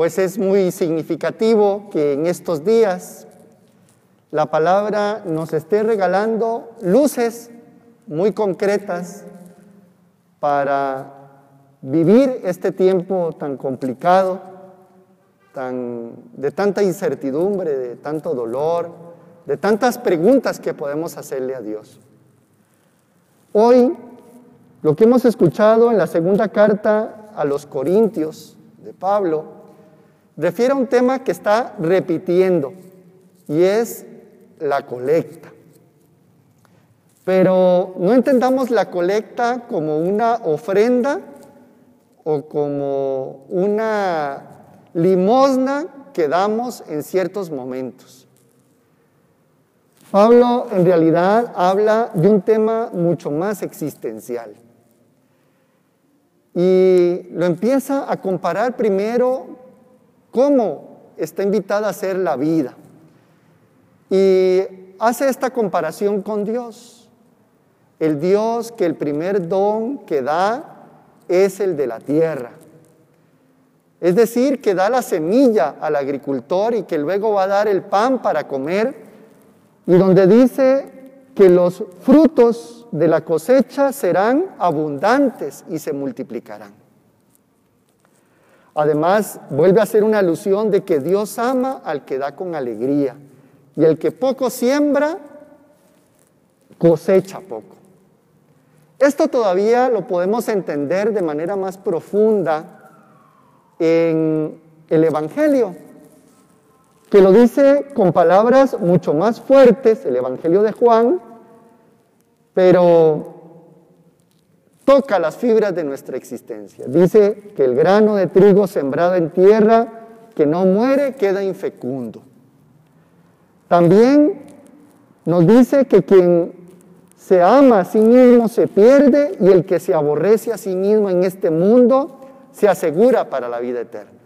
pues es muy significativo que en estos días la palabra nos esté regalando luces muy concretas para vivir este tiempo tan complicado, tan, de tanta incertidumbre, de tanto dolor, de tantas preguntas que podemos hacerle a Dios. Hoy, lo que hemos escuchado en la segunda carta a los Corintios de Pablo, refiere a un tema que está repitiendo y es la colecta. Pero no entendamos la colecta como una ofrenda o como una limosna que damos en ciertos momentos. Pablo en realidad habla de un tema mucho más existencial. Y lo empieza a comparar primero cómo está invitada a ser la vida. Y hace esta comparación con Dios. El Dios que el primer don que da es el de la tierra. Es decir, que da la semilla al agricultor y que luego va a dar el pan para comer. Y donde dice que los frutos de la cosecha serán abundantes y se multiplicarán. Además, vuelve a hacer una alusión de que Dios ama al que da con alegría y el que poco siembra, cosecha poco. Esto todavía lo podemos entender de manera más profunda en el Evangelio, que lo dice con palabras mucho más fuertes, el Evangelio de Juan, pero toca las fibras de nuestra existencia. Dice que el grano de trigo sembrado en tierra que no muere queda infecundo. También nos dice que quien se ama a sí mismo se pierde y el que se aborrece a sí mismo en este mundo se asegura para la vida eterna.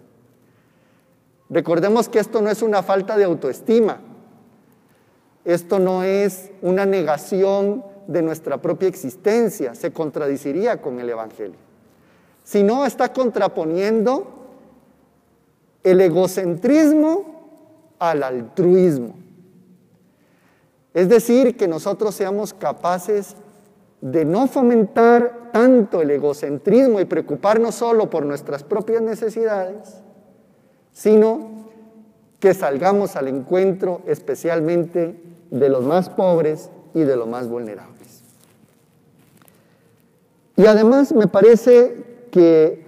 Recordemos que esto no es una falta de autoestima, esto no es una negación de nuestra propia existencia, se contradiciría con el Evangelio, sino está contraponiendo el egocentrismo al altruismo. Es decir, que nosotros seamos capaces de no fomentar tanto el egocentrismo y preocuparnos solo por nuestras propias necesidades, sino que salgamos al encuentro especialmente de los más pobres y de los más vulnerables. Y además me parece que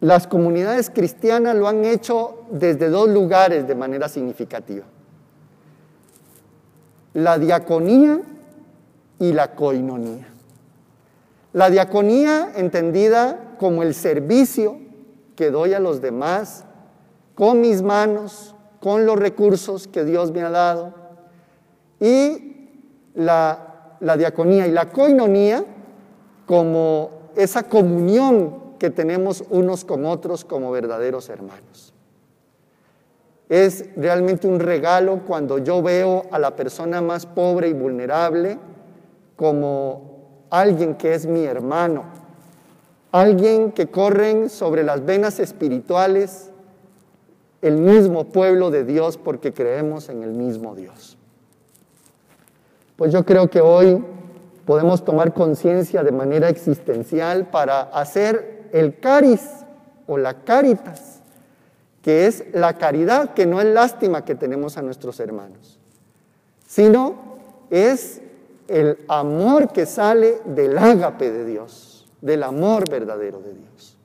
las comunidades cristianas lo han hecho desde dos lugares de manera significativa la diaconía y la coinonía. La diaconía entendida como el servicio que doy a los demás con mis manos, con los recursos que Dios me ha dado. Y la, la diaconía y la coinonía como esa comunión que tenemos unos con otros como verdaderos hermanos. Es realmente un regalo cuando yo veo a la persona más pobre y vulnerable como alguien que es mi hermano, alguien que corren sobre las venas espirituales el mismo pueblo de Dios porque creemos en el mismo Dios. Pues yo creo que hoy podemos tomar conciencia de manera existencial para hacer el caris o la caritas que es la caridad, que no es lástima que tenemos a nuestros hermanos, sino es el amor que sale del ágape de Dios, del amor verdadero de Dios.